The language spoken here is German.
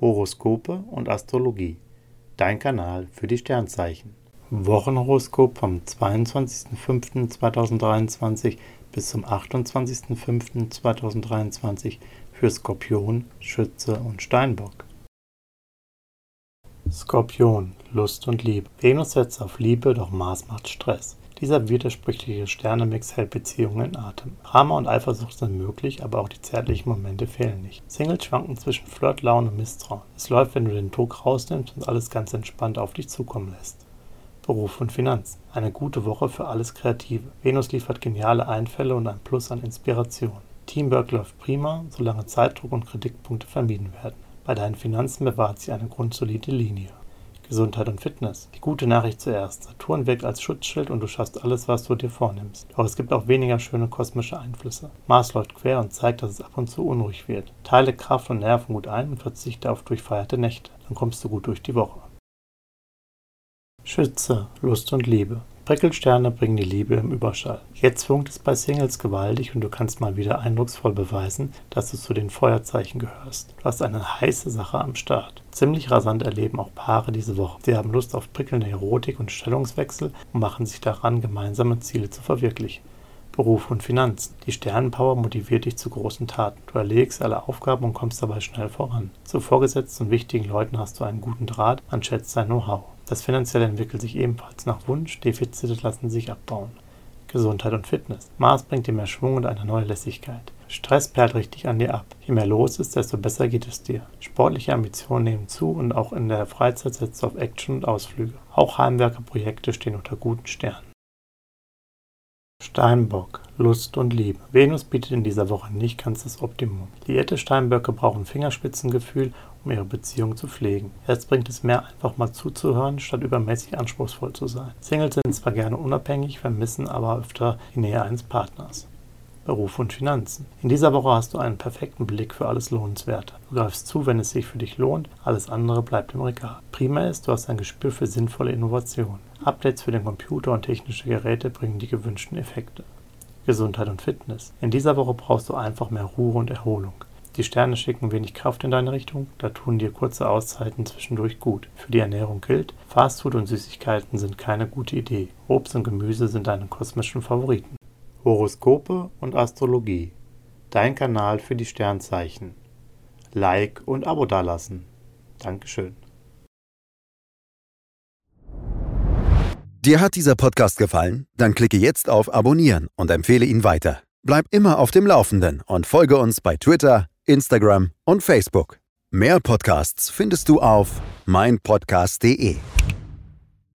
Horoskope und Astrologie. Dein Kanal für die Sternzeichen. Wochenhoroskop vom 22.05.2023 bis zum 28.05.2023 für Skorpion, Schütze und Steinbock. Skorpion, Lust und Liebe. Venus setzt auf Liebe, doch Mars macht Stress. Dieser widersprüchliche Sternemix hält Beziehungen in Atem. Drama und Eifersucht sind möglich, aber auch die zärtlichen Momente fehlen nicht. Singles schwanken zwischen Flirt, Laune und Misstrauen. Es läuft, wenn du den Druck rausnimmst und alles ganz entspannt auf dich zukommen lässt. Beruf und Finanzen. Eine gute Woche für alles Kreative. Venus liefert geniale Einfälle und ein Plus an Inspiration. Teamwork läuft prima, solange Zeitdruck und Kritikpunkte vermieden werden. Bei deinen Finanzen bewahrt sie eine grundsolide Linie. Gesundheit und Fitness. Die gute Nachricht zuerst. Saturn wirkt als Schutzschild und du schaffst alles, was du dir vornimmst. Doch es gibt auch weniger schöne kosmische Einflüsse. Mars läuft quer und zeigt, dass es ab und zu unruhig wird. Teile Kraft und Nerven gut ein und verzichte auf durchfeierte Nächte. Dann kommst du gut durch die Woche. Schütze, Lust und Liebe. Prickelsterne bringen die Liebe im Überschall. Jetzt funkt es bei Singles gewaltig und du kannst mal wieder eindrucksvoll beweisen, dass du zu den Feuerzeichen gehörst. Du hast eine heiße Sache am Start. Ziemlich rasant erleben auch Paare diese Woche. Sie haben Lust auf prickelnde Erotik und Stellungswechsel und machen sich daran, gemeinsame Ziele zu verwirklichen. Beruf und Finanzen. Die Sternenpower motiviert dich zu großen Taten. Du erlegst alle Aufgaben und kommst dabei schnell voran. Zu Vorgesetzten und wichtigen Leuten hast du einen guten Draht, man schätzt dein Know-how. Das Finanzielle entwickelt sich ebenfalls nach Wunsch, Defizite lassen sich abbauen. Gesundheit und Fitness. Mars bringt dir mehr Schwung und eine neue Lässigkeit. Stress perlt richtig an dir ab. Je mehr los ist, desto besser geht es dir. Sportliche Ambitionen nehmen zu und auch in der Freizeit setzt du auf Action und Ausflüge. Auch Heimwerkerprojekte stehen unter guten Sternen. Steinbock, Lust und Liebe. Venus bietet in dieser Woche nicht ganz das Optimum. Liierte Steinböcke brauchen Fingerspitzengefühl, um ihre Beziehung zu pflegen. Jetzt bringt es mehr, einfach mal zuzuhören, statt übermäßig anspruchsvoll zu sein. Singles sind zwar gerne unabhängig, vermissen aber öfter die Nähe eines Partners. Beruf und Finanzen. In dieser Woche hast du einen perfekten Blick für alles Lohnenswerte. Du greifst zu, wenn es sich für dich lohnt, alles andere bleibt im Regal. Prima ist, du hast ein Gespür für sinnvolle Innovationen. Updates für den Computer und technische Geräte bringen die gewünschten Effekte. Gesundheit und Fitness. In dieser Woche brauchst du einfach mehr Ruhe und Erholung. Die Sterne schicken wenig Kraft in deine Richtung, da tun dir kurze Auszeiten zwischendurch gut. Für die Ernährung gilt, Fastfood und Süßigkeiten sind keine gute Idee. Obst und Gemüse sind deine kosmischen Favoriten. Horoskope und Astrologie. Dein Kanal für die Sternzeichen. Like und Abo dalassen. Dankeschön. Dir hat dieser Podcast gefallen? Dann klicke jetzt auf Abonnieren und empfehle ihn weiter. Bleib immer auf dem Laufenden und folge uns bei Twitter, Instagram und Facebook. Mehr Podcasts findest du auf meinpodcast.de.